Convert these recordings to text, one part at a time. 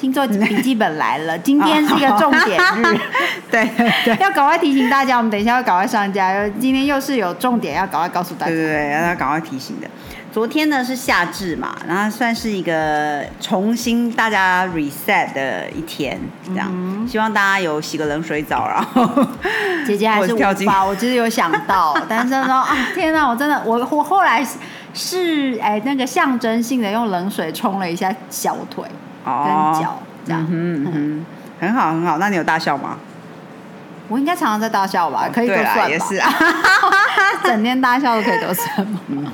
星座笔记本来了，今天是一个重点日，对对要赶快提醒大家，我们等一下要赶快上架，今天又是有重点要赶快告诉大家。对对对，要赶快提醒的。昨天呢是夏至嘛，然后算是一个重新大家 reset 的一天，这样。希望大家有洗个冷水澡，然后 姐姐还是无法，我其实有想到，但是说啊，天哪，我真的，我我后来是哎那个象征性的用冷水冲了一下小腿跟脚，这样，嗯嗯，很好很好。那你有大笑吗？我应该常常在大笑吧？可以都算吧？也是啊，整天大笑都可以都算吗？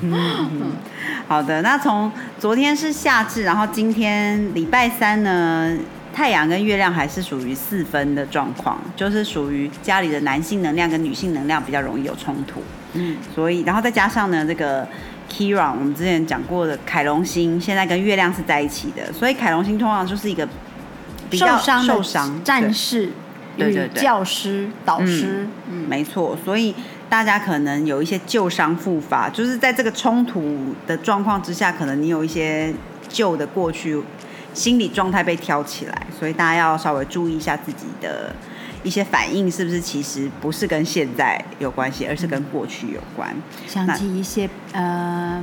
好的，那从昨天是夏至，然后今天礼拜三呢，太阳跟月亮还是属于四分的状况，就是属于家里的男性能量跟女性能量比较容易有冲突。嗯，所以然后再加上呢，这个 Kira，我们之前讲过的凯龙星，现在跟月亮是在一起的，所以凯龙星通常就是一个比较受伤战士。对对对，教师、导师，嗯，没错，所以大家可能有一些旧伤复发，就是在这个冲突的状况之下，可能你有一些旧的过去心理状态被挑起来，所以大家要稍微注意一下自己的一些反应，是不是其实不是跟现在有关系，而是跟过去有关，想起一些呃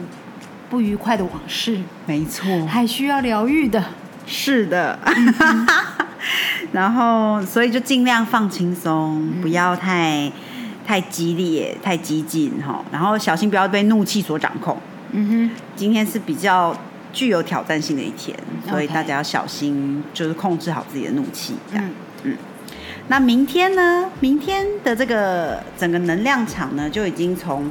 不愉快的往事，没错，还需要疗愈的，是的。然后，所以就尽量放轻松，不要太太激烈、太激进哈。然后小心不要被怒气所掌控。嗯哼，今天是比较具有挑战性的一天，所以大家要小心，就是控制好自己的怒气。嗯嗯。那明天呢？明天的这个整个能量场呢，就已经从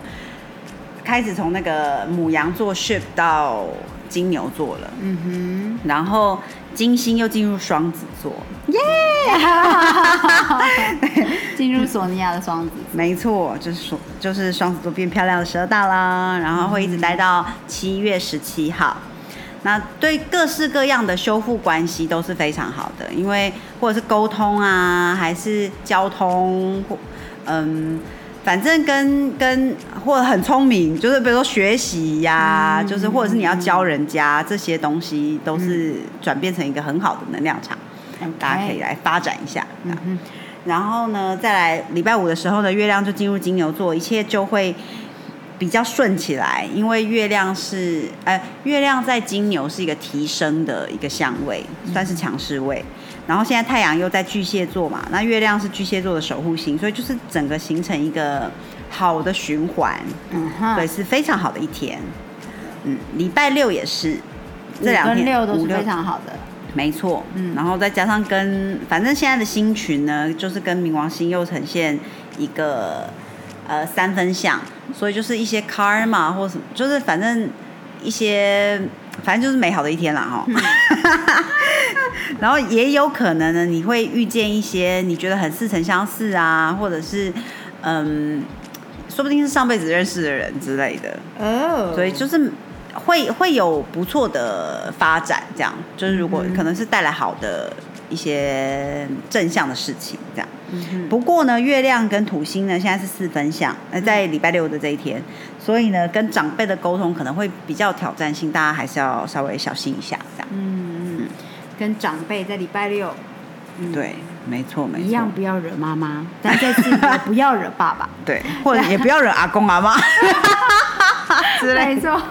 开始从那个母羊座 shift 到金牛座了。嗯哼，然后。金星又进入双子座，耶！进入索尼娅的双子，没错，就是说，就是双子座变漂亮的十二大啦，然后会一直待到七月十七号。那对各式各样的修复关系都是非常好的，因为或者是沟通啊，还是交通，或嗯。反正跟跟或者很聪明，就是比如说学习呀，就是或者是你要教人家这些东西，都是转变成一个很好的能量场，大家可以来发展一下。然后呢，再来礼拜五的时候呢，月亮就进入金牛座，一切就会比较顺起来，因为月亮是呃，月亮在金牛是一个提升的一个相位，算是强势位。然后现在太阳又在巨蟹座嘛，那月亮是巨蟹座的守护星，所以就是整个形成一个好的循环，嗯哼，对，是非常好的一天。嗯，礼拜六也是，这两天六都是非常好的，没错。嗯，然后再加上跟反正现在的星群呢，就是跟冥王星又呈现一个呃三分相，所以就是一些 karma 或什么，就是反正一些。反正就是美好的一天了哈，然后也有可能呢，你会遇见一些你觉得很似曾相识啊，或者是嗯，说不定是上辈子认识的人之类的哦，所以就是会会有不错的发展，这样就是如果可能是带来好的一些正向的事情这样。不过呢，月亮跟土星呢现在是四分相，呃，在礼拜六的这一天。所以呢，跟长辈的沟通可能会比较挑战性，大家还是要稍微小心一下，这样。嗯嗯，跟长辈在礼拜六，对，没错没错，一样不要惹妈妈，但在这里不要惹爸爸，对，或者也不要惹阿公阿妈，没错。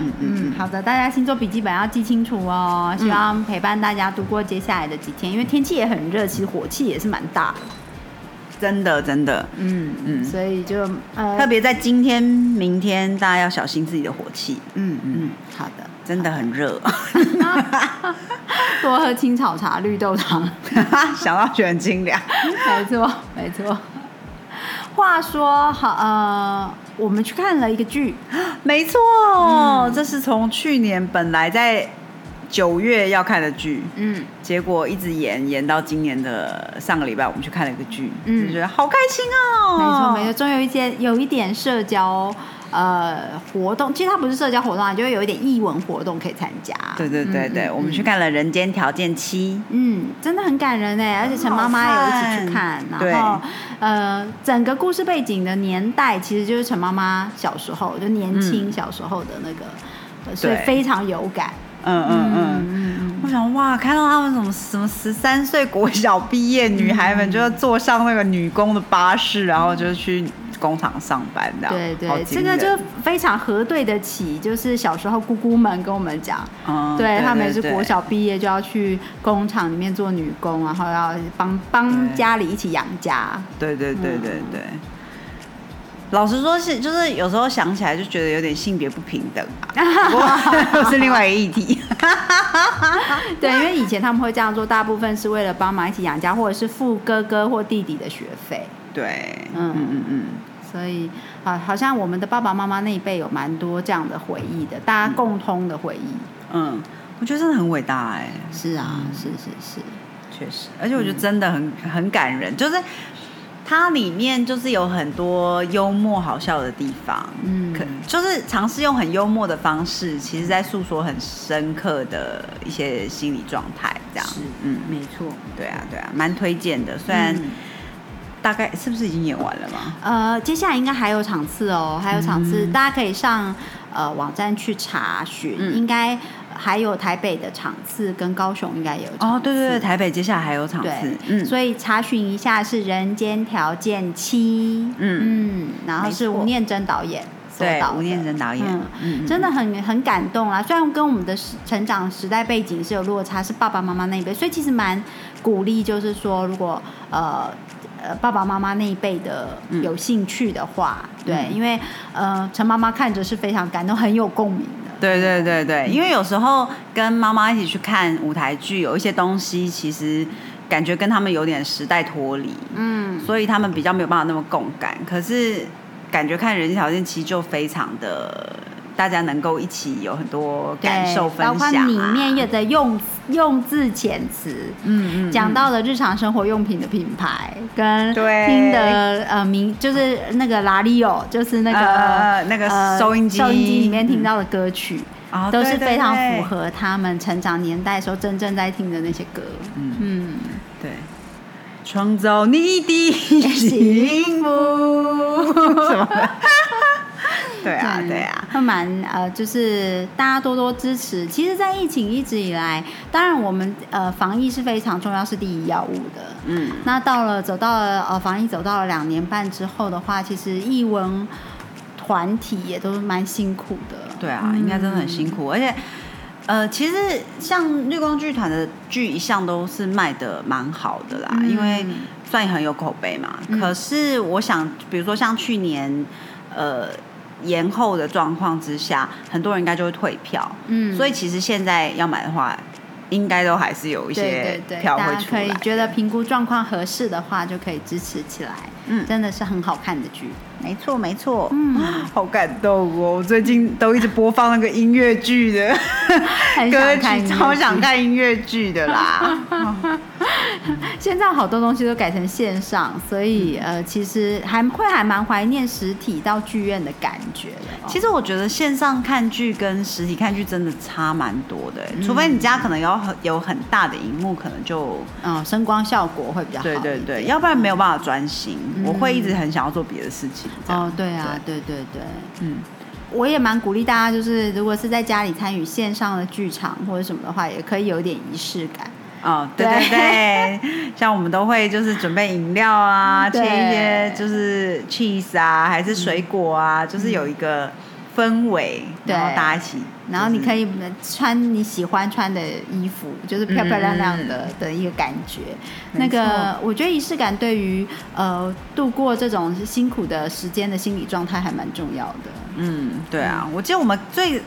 嗯嗯，好的，大家星座笔记本要记清楚哦，希望陪伴大家度过接下来的几天，因为天气也很热，其实火气也是蛮大。真的，真的，嗯嗯，所以就呃特别在今天、明天，大家要小心自己的火气。嗯嗯，好的，真的很热，多喝青草茶、绿豆汤，想到就很清凉。没错，没错。话说好，呃，我们去看了一个剧，没错，这是从去年本来在九月要看的剧，嗯，结果一直延延到今年的上个礼拜，我们去看了一个剧，嗯，就觉得好开心哦。没错，没错，终于有一些有一点社交。呃，活动其实它不是社交活动啊，就会有一点译文活动可以参加。对对对对，我们去看了《人间条件七》，嗯，真的很感人哎，而且陈妈妈有一起去看，然后呃，整个故事背景的年代其实就是陈妈妈小时候，就年轻小时候的那个，所以非常有感。嗯嗯嗯，我想哇，看到他们什么什么十三岁国小毕业女孩们，就要坐上那个女工的巴士，然后就去。工厂上班的，对对，这个就非常核对得起，就是小时候姑姑们跟我们讲，对他们也是国小毕业就要去工厂里面做女工，然后要帮帮家里一起养家。对对对对对。老实说，是就是有时候想起来就觉得有点性别不平等啊，是另外一个议题。对，因为以前他们会这样做，大部分是为了帮忙一起养家，或者是付哥哥或弟弟的学费。对，嗯嗯嗯。所以啊，好像我们的爸爸妈妈那一辈有蛮多这样的回忆的，大家共通的回忆。嗯，我觉得真的很伟大哎。是啊，是是是，确实，而且我觉得真的很很感人，就是它里面就是有很多幽默好笑的地方，嗯，可就是尝试用很幽默的方式，其实在诉说很深刻的一些心理状态，这样。是，嗯，没错。对啊，对啊，蛮推荐的，虽然。大概是不是已经演完了吗？呃，接下来应该还有场次哦，还有场次，大家可以上呃网站去查询，应该还有台北的场次跟高雄应该有。哦，对对对，台北接下来还有场次，嗯，所以查询一下是《人间条件七》，嗯嗯，然后是吴念真导演，对，吴念真导演，嗯，真的很很感动啦。虽然跟我们的成长时代背景是有落差，是爸爸妈妈那一辈，所以其实蛮鼓励，就是说如果呃。呃，爸爸妈妈那一辈的有兴趣的话，对，因为呃，陈妈妈看着是非常感动，很有共鸣的。对对对对，因为有时候跟妈妈一起去看舞台剧，有一些东西其实感觉跟他们有点时代脱离，嗯，所以他们比较没有办法那么共感。可是感觉看《人际条件》其实就非常的。大家能够一起有很多感受分享，包括里面有的用用字遣词，嗯嗯，讲到了日常生活用品的品牌，跟听的呃名就是那个拉里奥，就是那个那个收音机。收音机里面听到的歌曲，都是非常符合他们成长年代时候真正在听的那些歌，嗯嗯，对，创造你的幸福。什么。对啊，对啊，会蛮呃，就是大家多多支持。其实，在疫情一直以来，当然我们呃防疫是非常重要，是第一要务的。嗯，那到了走到了呃防疫走到了两年半之后的话，其实艺文团体也都蛮辛苦的。对啊，应该真的很辛苦。而且呃，其实像绿光剧团的剧一向都是卖的蛮好的啦，因为算很有口碑嘛。可是我想，比如说像去年呃。延后的状况之下，很多人应该就会退票。嗯，所以其实现在要买的话，应该都还是有一些票会出来。可以觉得评估状况合适的话，就可以支持起来。嗯，真的是很好看的剧。没错，没错。嗯，好感动哦！我最近都一直播放那个音乐剧的 歌曲，超想看音乐剧的啦。现在好多东西都改成线上，所以呃，其实还会还蛮怀念实体到剧院的感觉的。其实我觉得线上看剧跟实体看剧真的差蛮多的，除非你家可能有很有很大的荧幕，可能就嗯声光效果会比较好。对对对，要不然没有办法专心。我会一直很想要做别的事情。哦，对啊，对对对，嗯，我也蛮鼓励大家，就是如果是在家里参与线上的剧场或者什么的话，也可以有点仪式感。哦，对对对，像我们都会就是准备饮料啊，切一些就是 cheese 啊，还是水果啊，就是有一个氛围，然后大家一起，然后你可以穿你喜欢穿的衣服，就是漂漂亮亮的的一个感觉。那个我觉得仪式感对于呃度过这种辛苦的时间的心理状态还蛮重要的。嗯，对啊，我记得我们最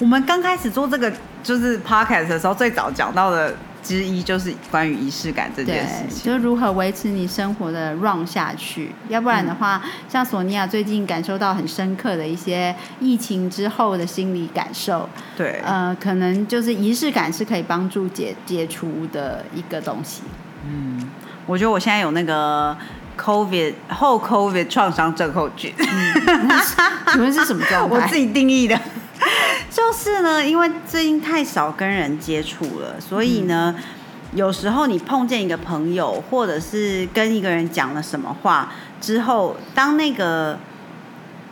我们刚开始做这个就是 podcast 的时候，最早讲到的。之一就是关于仪式感这件事情，就是如何维持你生活的 run 下去。要不然的话，像索尼娅最近感受到很深刻的一些疫情之后的心理感受，对，呃，可能就是仪式感是可以帮助解解除的一个东西。嗯，我觉得我现在有那个 COVID 后 COVID 创伤症候群，请问是什么状态？我自己定义的。就是呢，因为最近太少跟人接触了，所以呢，有时候你碰见一个朋友，或者是跟一个人讲了什么话之后，当那个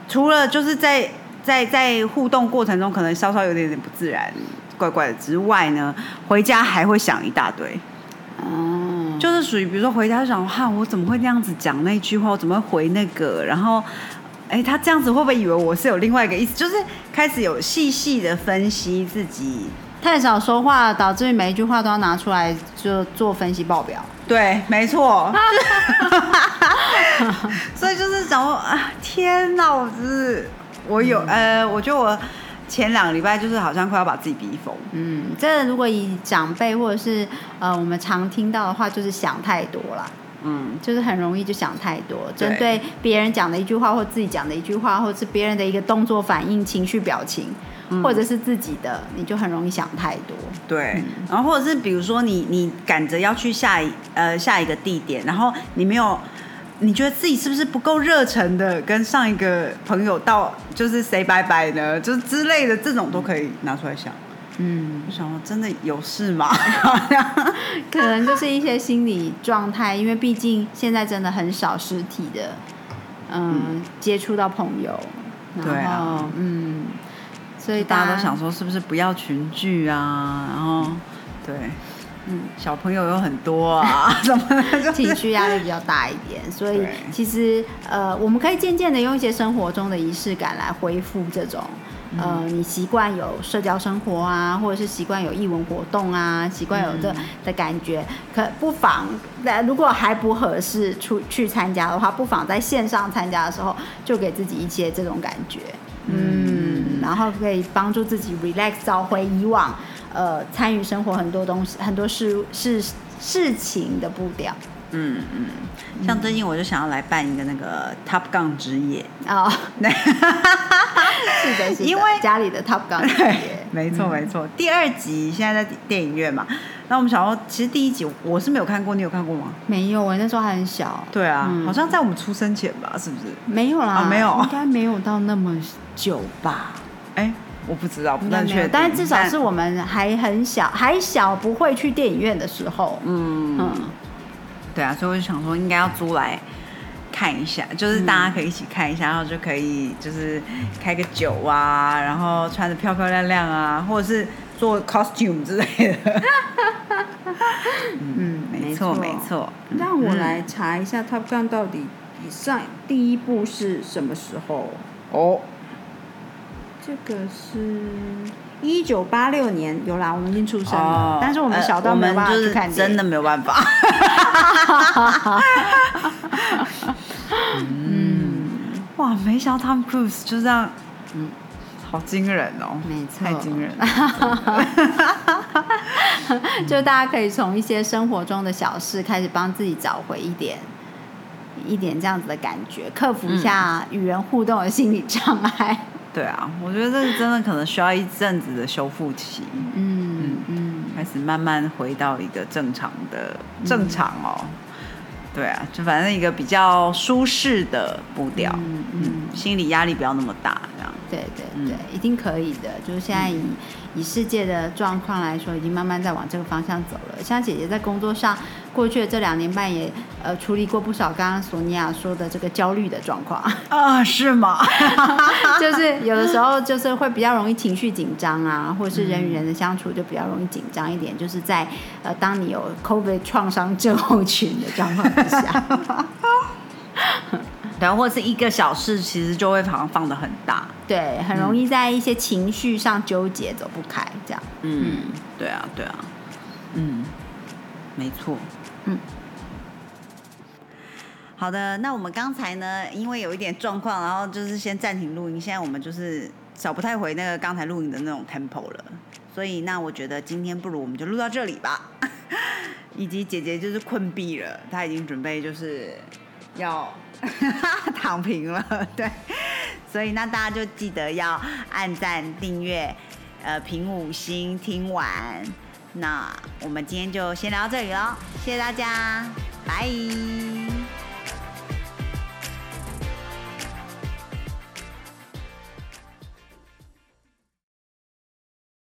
除了就是在在在互动过程中可能稍稍有点点不自然、怪怪的之外呢，回家还会想一大堆。哦，就是属于比如说回家就想，哈，我怎么会那样子讲那句话？我怎么会回那个？然后。哎，他这样子会不会以为我是有另外一个意思？就是开始有细细的分析自己，太少说话，导致每一句话都要拿出来就做分析报表。对，没错。所以就是想说啊，天哪！我是我有呃，我觉得我前两个礼拜就是好像快要把自己逼疯。嗯，这如果以长辈或者是呃我们常听到的话，就是想太多了。嗯，就是很容易就想太多，针对别人讲的一句话，或自己讲的一句话，或者是别人的一个动作、反应、情绪、表情，或者是自己的，你就很容易想太多。对，然后或者是比如说你你赶着要去下一呃下一个地点，然后你没有，你觉得自己是不是不够热忱的跟上一个朋友到就是 say 拜拜呢？就是之类的这种都可以拿出来想。嗯，我想说，真的有事吗？可能就是一些心理状态，因为毕竟现在真的很少实体的，嗯，接触到朋友。对啊，嗯，所以大家都想说，是不是不要群聚啊？然后，对，嗯，小朋友有很多啊，什么情绪压力比较大一点，所以其实呃，我们可以渐渐的用一些生活中的仪式感来恢复这种。呃，你习惯有社交生活啊，或者是习惯有艺文活动啊，习惯有这的感觉，可不妨那如果还不合适出去参加的话，不妨在线上参加的时候就给自己一些这种感觉，嗯，然后可以帮助自己 relax，找回以往呃参与生活很多东西、很多事事事情的步调。嗯嗯，像最近我就想要来办一个那个 Top Gun 之夜哦，是的是，因为家里的 Top Gun 之夜，没错没错。第二集现在在电影院嘛，那我们想说，其实第一集我是没有看过，你有看过吗？没有哎，那时候还很小。对啊，好像在我们出生前吧，是不是？没有啦，没有，应该没有到那么久吧？哎，我不知道，不能确定，但至少是我们还很小，还小不会去电影院的时候，嗯嗯。对啊，所以我就想说，应该要租来看一下，就是大家可以一起看一下，然后就可以就是开个酒啊，然后穿的漂漂亮亮啊，或者是做 costume 之类的。嗯，没错没错。让我来查一下《Top Gun》到底上第一部是什么时候？哦，这个是。一九八六年有啦，我们已经出生了，但是我们小到没有办法去看，真的没有办法。嗯，哇，没想到 Tom Cruise 就这样，嗯，好惊人哦，没错，太惊人。就大家可以从一些生活中的小事开始，帮自己找回一点一点这样子的感觉，克服一下与人互动的心理障碍。对啊，我觉得这真的可能需要一阵子的修复期，嗯嗯嗯，开始慢慢回到一个正常的正常哦。对啊，就反正一个比较舒适的步调，嗯嗯，心理压力不要那么大，这样。对对对，一定可以的。就是现在以以世界的状况来说，已经慢慢在往这个方向走了。像姐姐在工作上。过去的这两年半也呃处理过不少刚刚索尼娅说的这个焦虑的状况 啊，是吗？就是有的时候就是会比较容易情绪紧张啊，或者是人与人的相处就比较容易紧张一点，就是在呃当你有 COVID 创伤症候群的状况之下，然后或是一个小事，其实就会好像放的很大，对，很容易在一些情绪上纠结走不开这样。嗯，对啊，对啊，嗯，没错。嗯，好的，那我们刚才呢，因为有一点状况，然后就是先暂停录音。现在我们就是找不太回那个刚才录音的那种 tempo 了，所以那我觉得今天不如我们就录到这里吧。以及姐姐就是困毙了，她已经准备就是要躺平了，对。所以那大家就记得要按赞、订阅、呃评五星、听完。那我们今天就先聊到这里喽谢谢大家拜。